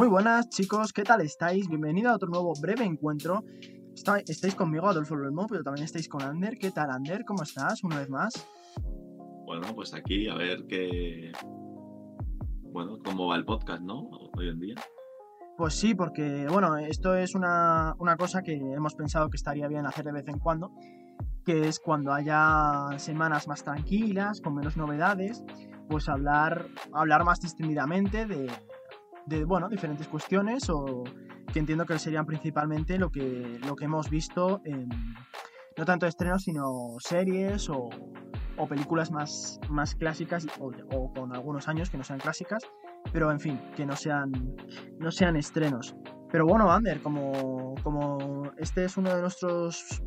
Muy buenas chicos, ¿qué tal estáis? Bienvenido a otro nuevo breve encuentro. Está- estáis conmigo, Adolfo Lolmo, pero también estáis con Ander. ¿Qué tal, Ander? ¿Cómo estás? Una vez más. Bueno, pues aquí a ver qué. Bueno, cómo va el podcast, ¿no? Hoy en día. Pues sí, porque bueno, esto es una, una cosa que hemos pensado que estaría bien hacer de vez en cuando, que es cuando haya semanas más tranquilas, con menos novedades, pues hablar, hablar más distendidamente de, de bueno, diferentes cuestiones o que entiendo que serían principalmente lo que, lo que hemos visto en, no tanto estrenos, sino series o, o películas más, más clásicas o, con algunos años que no sean clásicas, pero en fin, que no sean, no sean estrenos. Pero bueno, Ander, como, como este es uno de nuestros...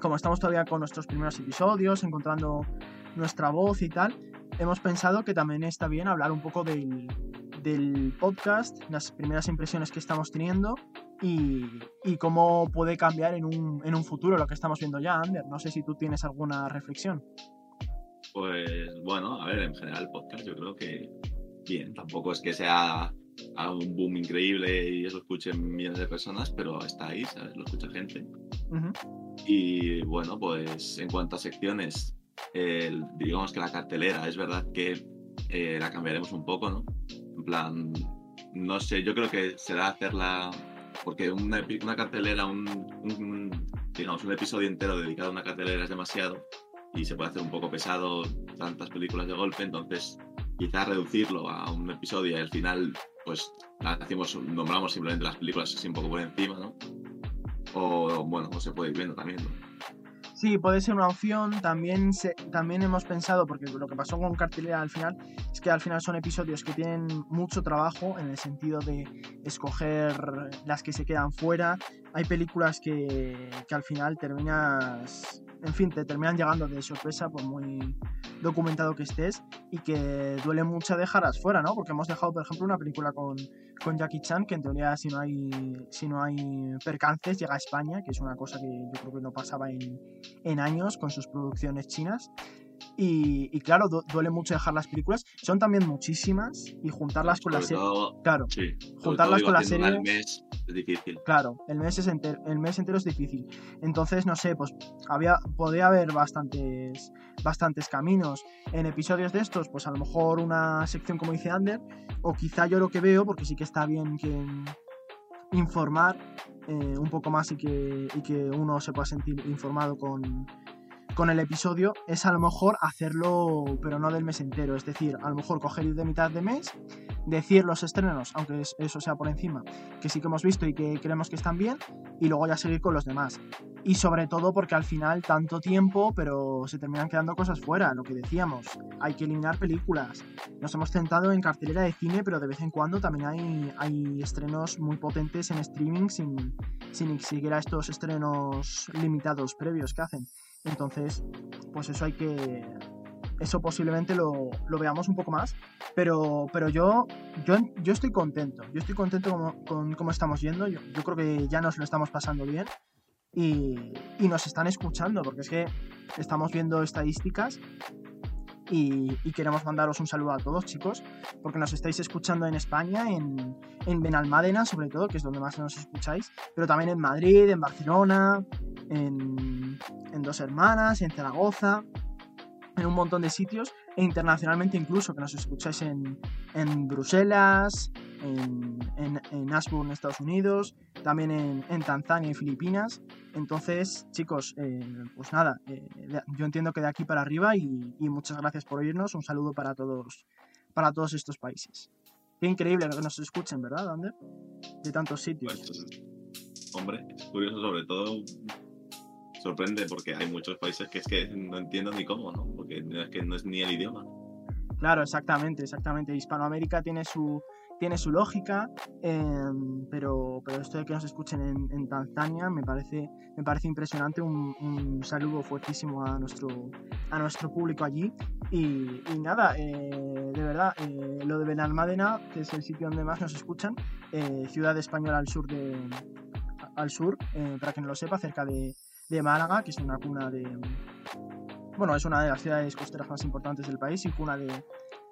Como estamos todavía con nuestros primeros episodios, encontrando nuestra voz y tal, hemos pensado que también está bien hablar un poco del, del podcast, las primeras impresiones que estamos teniendo y, y cómo puede cambiar en un, en un futuro lo que estamos viendo ya, Ander. No sé si tú tienes alguna reflexión. Pues bueno, a ver, en general el podcast yo creo que bien. Tampoco es que sea un boom increíble y eso escuchen millones de personas, pero está ahí, ¿sabes? Lo escucha gente. Ujú. Y bueno, pues en cuanto a secciones, el- digamos que la cartelera, es verdad que eh, la cambiaremos un poco, ¿no? En plan, no sé, yo creo que será hacerla, porque una, cartelera, un, un- digamos, un episodio entero dedicado a una cartelera es demasiado y se puede hacer un poco pesado tantas películas de golpe, entonces quizás reducirlo a un episodio y al final, pues, hacemos, nombramos simplemente las películas así un poco por encima, ¿no? O bueno, o se puede ir viendo también, ¿no? Sí, puede ser una opción. También, se, también hemos pensado, porque lo que pasó con Cartelera al final, es que al final son episodios que tienen mucho trabajo en el sentido de escoger las que se quedan fuera. Hay películas que, que al final terminas, en fin, te terminan llegando de sorpresa por muy documentado que estés y que duele mucho dejarlas fuera, ¿no? Porque hemos dejado, por ejemplo, una película con, con Jackie Chan, que en teoría si no hay si no hay percances llega a España, que es una cosa que yo creo que no pasaba en, en años con sus producciones chinas. Y, y claro, du- duele mucho dejar las películas. Son también muchísimas y juntarlas con las Sobre series. todo, Claro, sí, juntarlas digo, con una al series. mes es difícil. Claro, el mes, es enter- el mes entero es difícil. Entonces, no sé, pues había, podría haber bastantes, bastantes caminos. En episodios de estos, pues a lo mejor una sección como dice Ander, o quizá yo lo que veo, porque sí que está bien que informar eh, un poco más y que, y que uno se pueda sentir informado con, con el episodio, es a lo mejor hacerlo, pero no del mes entero. Es decir, a lo mejor coger de mitad de mes, decir los estrenos, aunque es- eso sea por encima, que sí que hemos visto y que creemos que están bien, y luego ya seguir con los demás. Y sobre todo porque al final tanto tiempo, pero se terminan quedando cosas fuera, lo que decíamos, hay que eliminar películas. Nos hemos centrado en cartelera de cine, pero de vez en cuando también hay, hay estrenos muy potentes en streaming sin, sin ni siquiera estos estrenos limitados previos que hacen. Entonces, pues eso hay que... Eso posiblemente lo, lo veamos un poco más, pero, pero yo, yo, yo estoy contento. Yo estoy contento como- con cómo estamos yendo. Yo, yo creo que ya nos lo estamos pasando bien y, y nos están escuchando, porque es que estamos viendo estadísticas y, queremos mandaros un saludo a todos, chicos, porque nos estáis escuchando en España, en, en Benalmádena, sobre todo, que es donde más nos escucháis, pero también en Madrid, en Barcelona, en, en Dos Hermanas, en Zaragoza, en un montón de sitios, e internacionalmente incluso, que nos escucháis en, en Bruselas, en, en, en Ashburn, Estados Unidos, también en, en Tanzania y Filipinas. Entonces, chicos, eh, pues nada, eh, yo entiendo que de aquí para arriba y, y muchas gracias por oírnos. Un saludo para todos, para todos estos países. Qué increíble que nos escuchen, ¿verdad, Ander? De tantos sitios. Pues, hombre, es curioso, sobre todo sorprende porque hay muchos países que es que no entiendo ni cómo, ¿no? Porque no es que no es ni el idioma. Claro, exactamente, exactamente. Hispanoamérica tiene su, tiene su lógica, em, pero, pero esto de que nos escuchen en, en Tanzania me parece, me parece impresionante. Un, un saludo fuertísimo a nuestro, a nuestro público allí. Y, y nada, eh, de verdad, eh, lo de Benalmádena, que es el sitio donde más nos escuchan, eh, ciudad española al sur de al sur, eh, para que no lo sepa, cerca de, de Málaga, que es una cuna de, bueno, es una de las ciudades costeras más importantes del país y cuna de,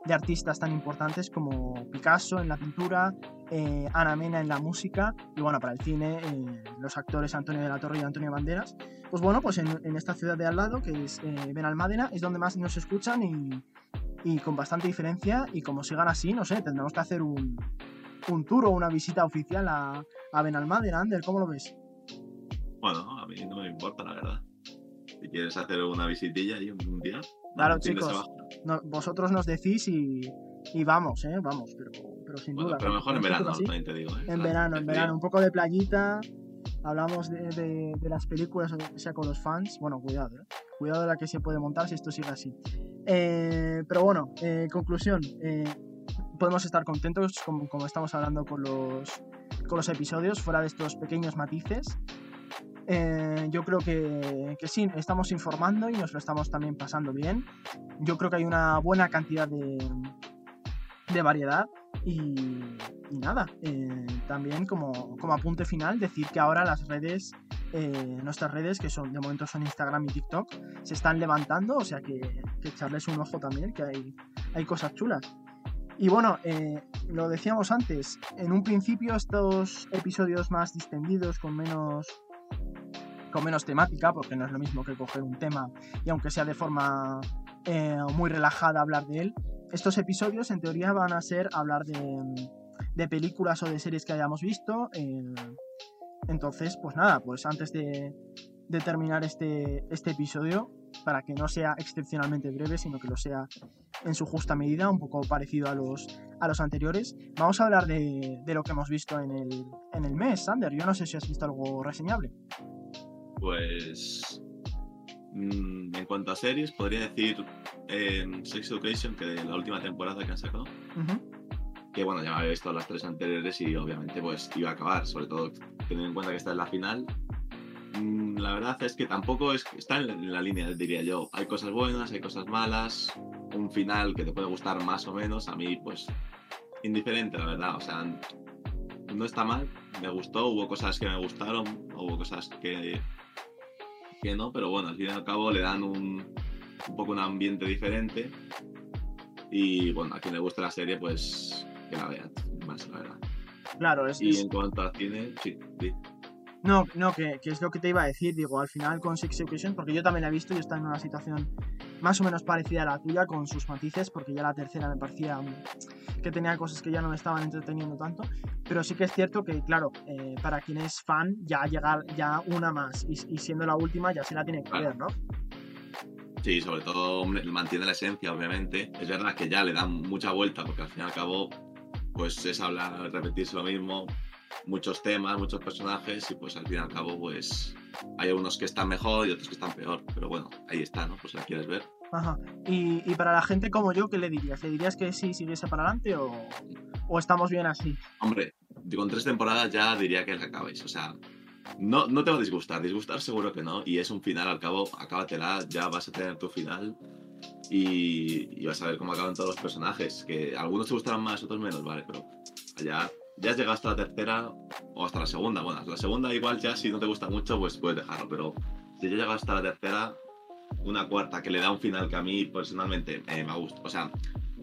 de artistas tan importantes como Picasso en la pintura, eh, Ana Mena en la música y bueno, para el cine eh, los actores Antonio de la Torre y Antonio Banderas. Pues bueno, pues en, en esta ciudad de al lado, que es eh, Benalmádena, es donde más nos escuchan y, y con bastante diferencia y como sigan así, no sé, tendremos que hacer un, un tour o una visita oficial a, a Benalmádena. Ander, ¿cómo lo ves? Bueno, a mí no me importa, la verdad. Si quieres hacer una visitilla ahí un día. Claro, chicos. No, vosotros nos decís y, y vamos, ¿eh? Vamos, pero, pero sin Bueno, duda. pero mejor en verano, así, también te digo. ¿eh? En Claro, verano, en verano, un poco de playita. Hablamos de, de- de las películas, o sea con los fans. Bueno, cuidado, ¿eh? Cuidado de la que se puede montar si esto sigue así. Eh, pero bueno, eh, conclusión. eh, podemos estar contentos como, como estamos hablando con los, con los episodios, fuera de estos pequeños matices. Eh, yo creo que, que sí, estamos informando y nos lo estamos también pasando bien. Yo creo que hay una buena cantidad de, de variedad y, y nada, eh, también como, como apunte final decir que ahora las redes, eh, nuestras redes, que son de momento son Instagram y TikTok, se están levantando, o sea que, que echarles un ojo también, que hay, hay cosas chulas. Y bueno, eh, lo decíamos antes, en un principio estos episodios más distendidos, con menos con menos temática, porque no es lo mismo que coger un tema y aunque sea de forma eh, muy relajada hablar de él, estos episodios en teoría van a ser hablar de, películas o de series que hayamos visto. eh, entonces, pues nada, pues antes de, de terminar este, este episodio, para que no sea excepcionalmente breve, sino que lo sea en su justa medida, un poco parecido a los, a los anteriores, vamos a hablar de, de lo que hemos visto en el, en el mes, Sander. Yo no sé si has visto algo reseñable. Pues. mm, en cuanto a series, podría decir en Sex Education, que de la última temporada que han sacado, que bueno, ya me había visto las tres anteriores y obviamente pues iba a acabar, sobre todo teniendo en cuenta que esta es la final. Mm, La verdad es que tampoco es, está en la, en la línea, diría yo. Hay cosas buenas, hay cosas malas, un final que te puede gustar más o menos. A mí, pues, indiferente, la verdad. O sea, no está mal, me gustó, hubo cosas que me gustaron, hubo cosas que, que no, pero bueno, al fin y al cabo le dan un, un poco un ambiente diferente. Y bueno, a quien le guste la serie, pues que la vea, más la verdad. Claro, es, Y es- en cuanto al cine, sí, sí. No, no, que, que es lo que te iba a decir, digo, al final con Six Education, porque yo también la he visto y está en una situación más o menos parecida a la tuya, con sus matices, porque ya la tercera me parecía que tenía cosas que ya no me estaban entreteniendo tanto, pero sí que es cierto que, claro, eh, para quien es fan, ya llegar ya una más y, y siendo la última ya se la tiene que Claro. ver, ¿no? Sí, sobre todo mantiene la esencia, obviamente. Es verdad que ya le dan mucha vuelta, porque al fin y al cabo, pues es hablar, repetirse lo mismo, muchos temas, muchos personajes, y pues al fin y al cabo, pues hay unos que están mejor y otros que están peor. Pero bueno, ahí está, ¿no? Pues si la quieres ver. Ajá. Y, y para la gente como yo, ¿qué le dirías? ¿Le dirías que sí siguiese para adelante o, o estamos bien así? Hombre, con tres temporadas ya diría que acabéis. O sea, no, no te va a disgustar. Disgustar seguro que no. Y es un final, al cabo, acábatela, ya vas a tener tu final. Y, y vas a ver cómo acaban todos los personajes. Que algunos te gustarán más, otros menos, vale, pero ya, ya has llegado hasta la tercera o hasta la segunda. Bueno, la segunda igual ya si no te gusta mucho, pues puedes dejarlo. Pero si ya llegas hasta la tercera, una cuarta que le da un final que a mí personalmente eh, me gusta. O sea,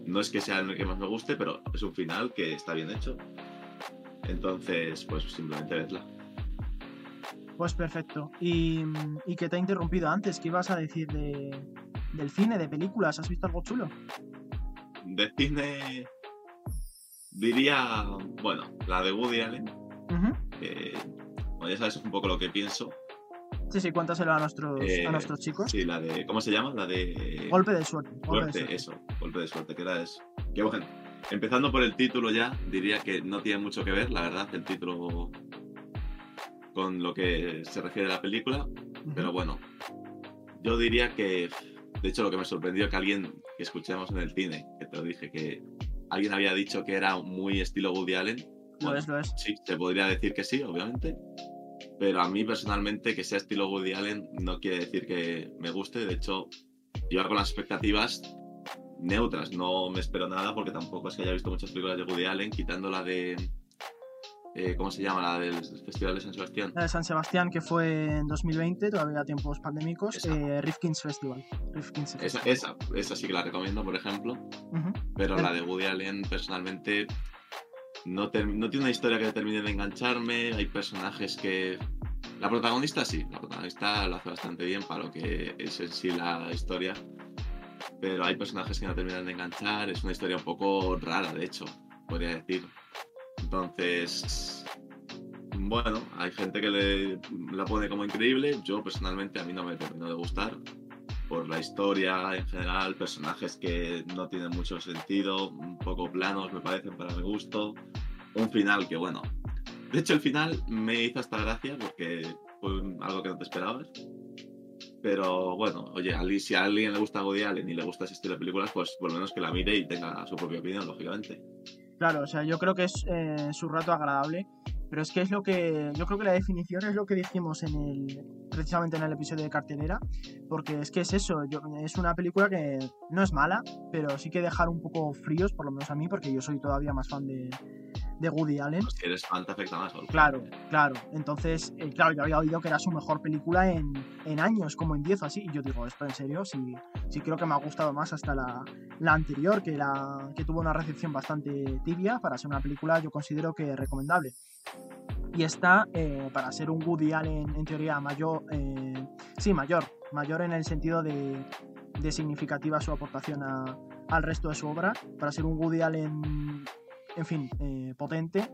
no es que sea el que más me guste, pero es un final que está bien hecho. Entonces, pues simplemente vedla. Pues perfecto. Y, y que te he interrumpido antes, ¿qué ibas a decir de, del cine, de películas? ¿Has visto algo chulo? De cine, diría, bueno, la de Woody Allen, que bueno, ya sabes un poco lo que pienso. Sí, sí, cuéntaselo a nuestros, Eh, a nuestros chicos. Sí, la de, ¿cómo se llama? La de... Golpe de suerte. golpe de Suerte, suerte. eso, golpe de suerte, que era eso. Que bueno, empezando por el título ya, diría que no tiene mucho que ver, la verdad, el título con lo que se refiere a la película. Pero bueno, yo diría que, de hecho, lo que me sorprendió que alguien que escuchamos en el cine, que te lo dije, que alguien había dicho que era muy estilo Woody Allen. Lo Bueno, es, lo es. sí, se podría decir que sí, obviamente. Pero a mí personalmente que sea estilo Woody Allen no quiere decir que me guste. De hecho, yo con las expectativas neutras. No me espero nada porque tampoco es que haya visto muchas películas de Woody Allen, quitando la de eh, ¿cómo se llama? La del Festival de San Sebastián. La de San Sebastián, que fue en 2020, todavía tiempos pandémicos, Esa. eh, Rifkin's Festival. Rifkin's Esa, Festival. esa, esa sí que la recomiendo, por ejemplo. Ujú. Pero Eh. la de Woody Allen, personalmente, no, tiene una historia que termine de engancharme. Hay personajes que. La protagonista sí, la protagonista lo hace bastante bien para lo que es en sí la historia. Pero hay personajes que no terminan de enganchar. Es una historia un poco rara, de hecho, podría decir. Entonces. Bueno, hay gente que le, la pone como increíble. Yo personalmente a mí no me terminó de gustar por la historia en general, personajes que no tienen mucho sentido, un poco planos me parecen para mi gusto, un final que bueno, de hecho el final me hizo hasta gracia porque fue algo que no te esperabas, pero bueno, oye, si a alguien le gusta Woody Allen y le gusta ese estilo de películas, pues por lo menos que la mire y tenga su propia opinión, lógicamente. Claro, o sea, yo creo que es eh, su rato agradable, pero es que es lo que. Yo creo que la definición es lo que dijimos en el. precisamente en el episodio de cartelera, porque es que es eso, yo- es una película que no es mala, pero sí que dejar un poco fríos, por lo menos a mí, porque yo soy todavía más fan de, de Woody Allen. Pues si eres fan te afecta más. Claro, claro. Entonces, eh, claro, yo había oído que era su mejor película en, en años, como en 10 o así. Y yo digo, esto en serio, sí, sí creo que me ha gustado más hasta la, la anterior, que, la, que tuvo una recepción bastante tibia. Para ser una película, yo considero que recomendable. Y esta, eh, para ser un Woody Allen, en teoría, mayor, eh, sí, mayor, mayor en el sentido de, de significativa su aportación a- al resto de su obra, para ser un Woody Allen, en fin, eh, potente,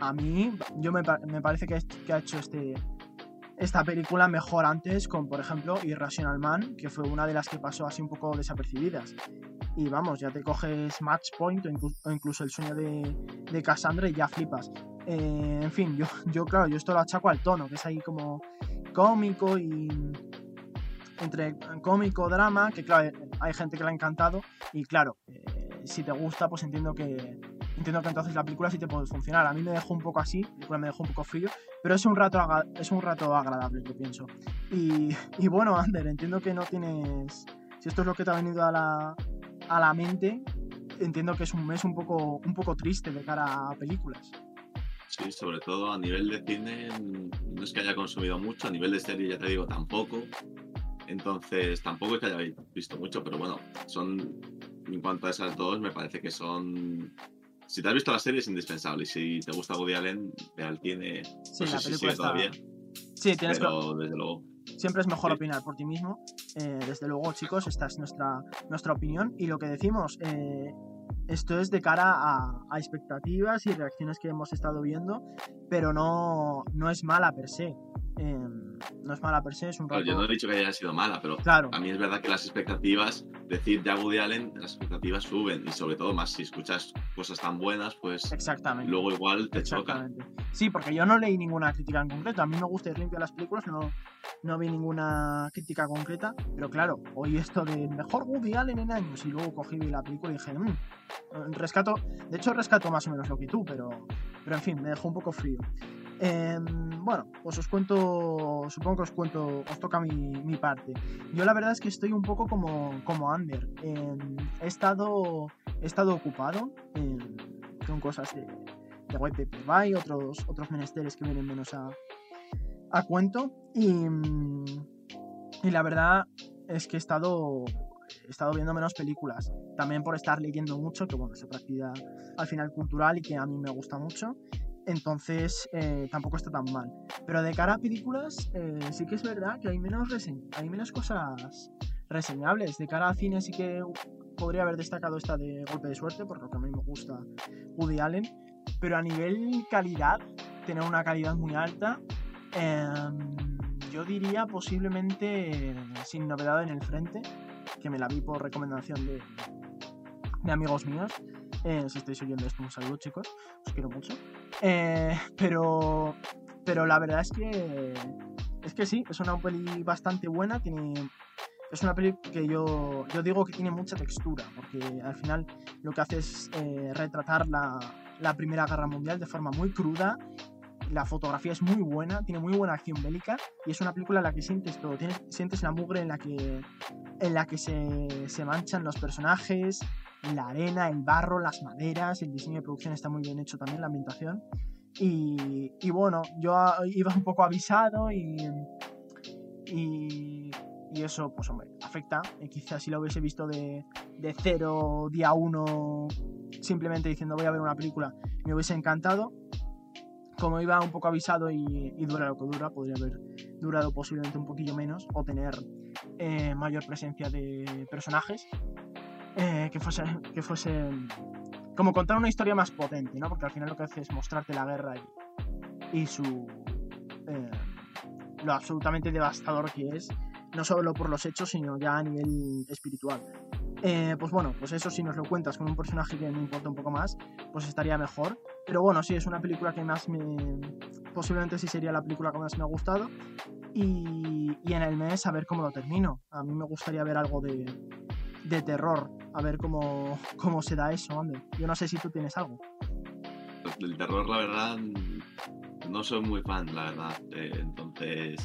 a mí, yo me, me parece que, que ha hecho este, esta película mejor antes con, por ejemplo, Irrational Man, que fue una de las que pasó así un poco desapercibidas. Y vamos, ya te coges Match Point o, inclu- o incluso el sueño de, de Cassandra y ya flipas. Eh, en fin, yo, yo, claro, yo esto lo achaco al tono, que es ahí como cómico y entre cómico, drama, que claro, hay gente que le ha encantado y claro, eh, si te gusta, pues entiendo que entiendo que entonces la película sí te puede funcionar. A mí me dejó un poco así, la película me dejó un poco frío, pero es un rato, es un rato agradable, yo pienso. Y, bueno, Ander, entiendo que no tienes... Si esto es lo que te ha venido a la, a la mente, entiendo que es un mes un poco, un poco triste de cara a películas. Sí, sobre todo a nivel de cine, no es que haya consumido mucho, a nivel de serie ya te digo tampoco. Entonces, tampoco es que haya visto mucho, pero bueno, son, en cuanto a esas dos, me parece que son... Si te has visto la serie es indispensable y si te gusta Woody Allen, ve al cine, Sí, no sé la película está... todavía, Sí, tienes que... pero desde luego. Siempre es mejor Sí. opinar por ti mismo. Eh, desde luego, chicos, esta es nuestra, nuestra opinión. Y lo que decimos, eh, esto es de cara a, a expectativas y reacciones que hemos estado viendo, pero no, no es mala per se. Eh, no es mala per se, es un Claro, rato... yo no he dicho que haya sido mala, pero Claro, a mí es verdad que las expectativas, decir ya Woody Allen, las expectativas suben y sobre todo más si escuchas cosas tan buenas, pues exactamente. luego igual te choca. Exactamente. Sí, porque yo no leí ninguna crítica en concreto. A mí me gusta ir limpio a las películas, no, no vi ninguna crítica concreta. Pero claro, oí esto de mejor Woody Allen en años y luego cogí la película y dije, "Mm, rescato. De hecho, rescato más o menos lo que tú, pero, pero en fin, me dejó un poco frío. Em, bueno, pues os cuento, supongo que os cuento, os toca mi, mi parte. Yo la verdad es que estoy un poco como, como Ander. Em, he, estado, he estado ocupado con cosas de, de White Paper By, otros, otros menesteres que vienen menos a, a cuento. Y, y la verdad es que he estado, he estado viendo menos películas. También por estar leyendo mucho, que bueno, es actividad al final cultural y que a mí me gusta mucho. Entonces eh, tampoco está tan mal. Pero de cara a películas, eh, sí que es verdad que hay menos, hay menos cosas reseñables. De cara a cine sí que podría haber destacado esta de Golpe de Suerte, por lo que a mí me gusta Woody Allen. Pero a nivel calidad, tener una calidad muy alta, em, yo diría posiblemente sin novedad en el frente, que me la vi por recomendación de amigos míos. Eh, si estáis oyendo esto, un saludo chicos, os quiero mucho. Eh, pero, pero la verdad es que es que sí, es una peli bastante buena, tiene es una peli que yo, yo digo que tiene mucha textura, porque al final lo que hace es eh, retratar la, la Primera Guerra Mundial de forma muy cruda. La fotografía es muy buena, tiene muy buena acción bélica y es una película en la que sientes todo. Sientes la mugre en la que, en la que se, se manchan los personajes, la arena, el barro, las maderas, el diseño de producción está muy bien hecho también, la ambientación. Y, y bueno, yo iba un poco avisado y, y, y eso, pues hombre, afecta. Y quizás si lo hubiese visto de, de cero, día uno, simplemente diciendo voy a ver una película, me hubiese encantado. Como iba un poco avisado y, y dura lo que dura, podría haber durado posiblemente un poquillo menos o tener eh, mayor presencia de personajes. Eh, que fuese que fuese como contar una historia más potente, ¿no? Porque al final lo que hace es mostrarte la guerra y, y su eh, lo absolutamente devastador que es, no solo por los hechos, sino ya a nivel espiritual. Eh, pues bueno, pues eso si nos lo cuentas con un personaje que me importa un poco más, pues estaría mejor. Pero bueno, sí, es una película que más me... Posiblemente sí sería la película que más me ha gustado. Y, y en el mes a ver cómo lo termino. A mí me gustaría ver algo de, de terror, a ver cómo, cómo se da eso, hombre. Yo no sé si tú tienes algo. Pues del terror, la verdad, no soy muy fan, la verdad. Eh, entonces,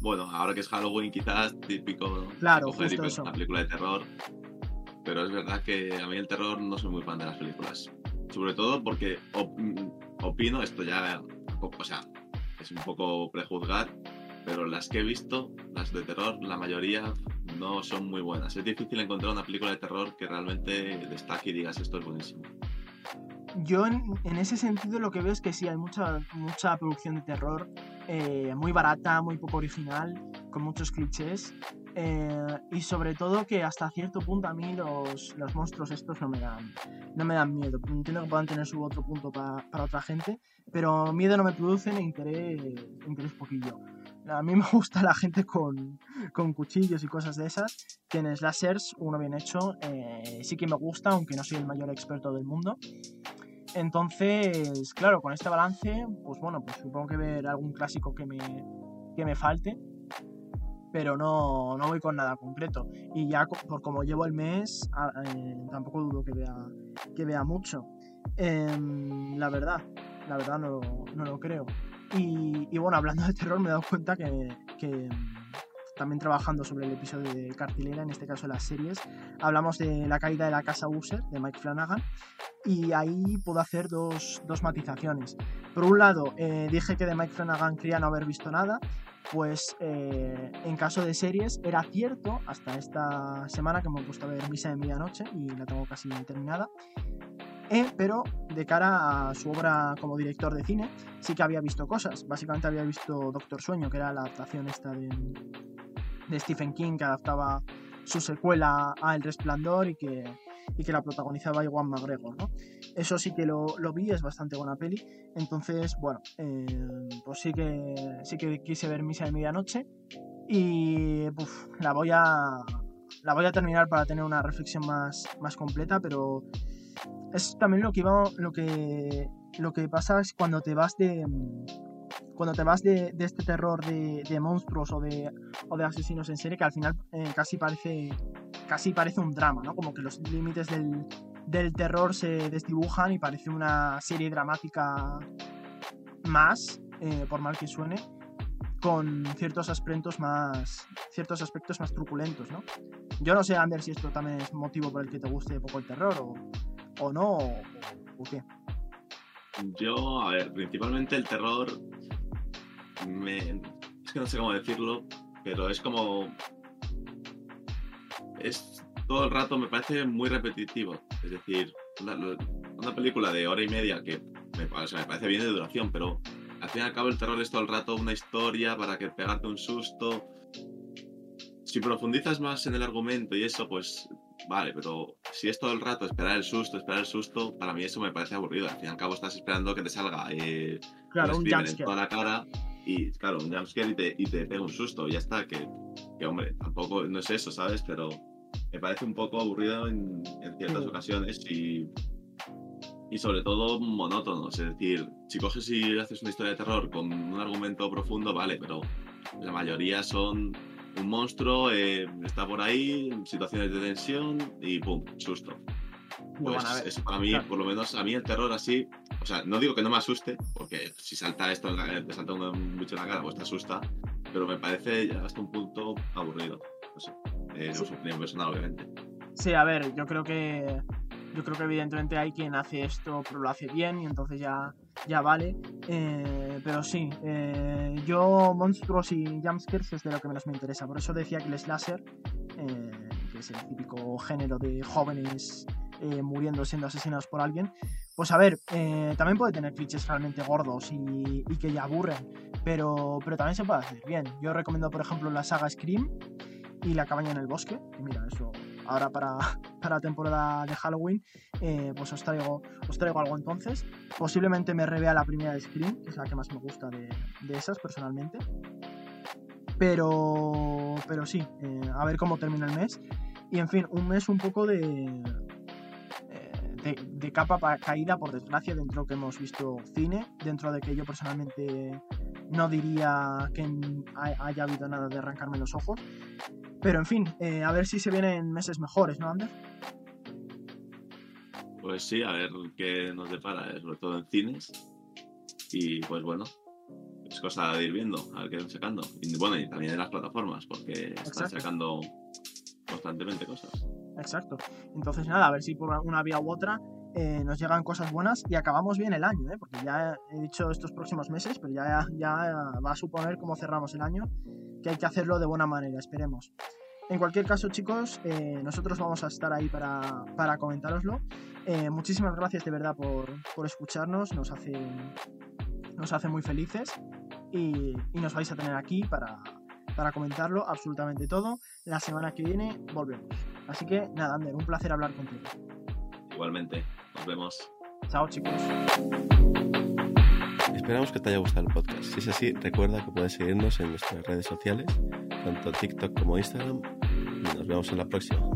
bueno, ahora que es Halloween, quizás típico ¿no? Claro, coger y una película de terror. Pero es verdad que a mí el terror no soy muy fan de las películas. Sobre todo porque op- opino, esto ya, o sea, es un poco prejuzgar, pero las que he visto, las de terror, la mayoría no son muy buenas. Es difícil encontrar una película de terror que realmente destaque y digas esto es buenísimo. Yo en, ese sentido lo que veo es que sí, hay mucha, mucha producción de terror, eh, muy barata, muy poco original, con muchos clichés. eh, y sobre todo que hasta cierto punto a mí los, los monstruos estos no me dan, no me dan miedo. Entiendo que puedan tener su otro punto pa- para otra gente, pero miedo no me producen e interés, interés poquillo. A mí me gusta la gente con, con cuchillos y cosas de esas, en slashers, uno bien hecho, eh, sí que me gusta, aunque no soy el mayor experto del mundo. Entonces, claro, con este balance, pues bueno, pues supongo que ver algún clásico que me, que me falte, pero no, no voy con nada concreto. Y ya por como llevo el mes, eh, tampoco dudo que vea, que vea mucho. Em, la verdad, la verdad no, no lo creo. Y, y bueno, hablando de terror, me he dado cuenta que, que, mm, también trabajando sobre el episodio de cartelera, en este caso las series, hablamos de la caída de la casa User de Mike Flanagan y ahí puedo hacer dos, dos matizaciones. Por un lado, eh, dije que de Mike Flanagan creía no haber visto nada, pues eh, en caso de series era cierto hasta esta semana que me he puesto a ver Misa de Medianoche y la tengo casi terminada. Eh, pero de cara a su obra como director de cine, sí que había visto cosas. Básicamente había visto Doctor Sueño, que era la adaptación esta de, Stephen King, que adaptaba su secuela a El Resplandor y que, y que la protagonizaba Iwan McGregor, ¿no? Eso sí que lo, lo vi, es bastante buena peli. Entonces, bueno, eh, pues sí que, sí que quise ver Misa de Medianoche y la, voy a, la voy a terminar para tener una reflexión más, más completa, pero es también lo que iba, lo que, lo que pasa es cuando te vas de cuando te vas de, de este terror de, de monstruos o de, o de asesinos en serie que al final eh, casi parece casi parece un drama, ¿no? Como que los límites del, del terror se desdibujan y parece una serie dramática más, eh, por mal que suene, con ciertos aspectos más ciertos aspectos más truculentos, ¿no? Yo no sé, Ander, si esto también es motivo por el que te guste poco el terror o, o no, o, qué. Yo, a ver, principalmente el terror. Me... Es que no sé cómo decirlo, pero es como. Es todo el rato me parece muy repetitivo. Es decir, una, película de hora y media que me, me parece bien de duración, pero al fin y al cabo el terror es todo el rato una historia para que pegarte un susto. Si profundizas más en el argumento y eso, pues vale, pero si es todo el rato esperar el susto, esperar el susto, para mí eso me parece aburrido. Al fin y al cabo estás esperando que te salga eh, Claro, un screamer en toda la cara y, claro, un jumpscare y te, y te pega un susto. Ya está, que, que, hombre, tampoco no es eso, ¿sabes? Pero me parece un poco aburrido en, en ciertas ocasiones y, y sobre todo monótonos. Es decir, si coges y haces una historia de terror con un argumento profundo, vale, pero la mayoría son un monstruo, eh, está por ahí, situaciones de tensión y pum, susto. Pues ver. eso para mí, claro. por lo menos a mí el terror así, o sea, no digo que no me asuste, porque si salta esto, te salta un bicho en la cara, pues te asusta, pero me parece hasta un punto aburrido. No sé, eh, Sí. es opinión personal, obviamente. Sí, a ver, yo creo que yo creo que evidentemente hay quien hace esto pero lo hace bien y entonces ya ya vale. Eh, pero sí, eh, yo monstruos y jumpscares es de lo que menos me interesa. Por eso decía que el slasher, eh, que es el típico género de jóvenes muriendo siendo asesinados por alguien, pues a ver, también puede tener clichés realmente gordos y, que ya aburren, pero, pero también se puede hacer bien. Yo recomiendo, por ejemplo, la saga Scream y La cabaña en el bosque, mira, eso ahora para, para la temporada de Halloween, eh, pues os traigo, os traigo algo entonces. Posiblemente me revea la primera de Scream, que es la que más me gusta de, esas personalmente. Pero, pero sí, eh, a ver cómo termina el mes. Y en fin, un mes un poco de, eh, de, de, capa caída, por desgracia, dentro que hemos visto cine, dentro de que yo personalmente no diría que haya habido nada de arrancarme los ojos. Pero en fin, eh, a ver si se vienen meses mejores, ¿no, Ander? Pues sí, a ver qué nos depara, eh, sobre todo en cines. Y pues bueno, es cosa de ir viendo, a ver qué van sacando. Y bueno, y también en las plataformas, porque están sacando constantemente cosas. Exacto. Entonces, nada, a ver si por una vía u otra eh, nos llegan cosas buenas y acabamos bien el año, ¿eh? porque ya he dicho estos próximos meses, pero ya, ya va a suponer cómo cerramos el año, que hay que hacerlo de buena manera, esperemos. En cualquier caso, chicos, eh, nosotros vamos a estar ahí para, para comentároslo. Eh, muchísimas gracias de verdad por, por, escucharnos, nos hace, nos hace muy felices y, y nos vais a tener aquí para, para comentarlo absolutamente todo. La semana que viene volvemos. Así que nada, Ander, un placer hablar contigo. Igualmente, nos vemos. Chao chicos. Esperamos que te haya gustado el podcast. Si es así, recuerda que puedes seguirnos en nuestras redes sociales, tanto TikTok como Instagram. Y nos vemos en la próxima.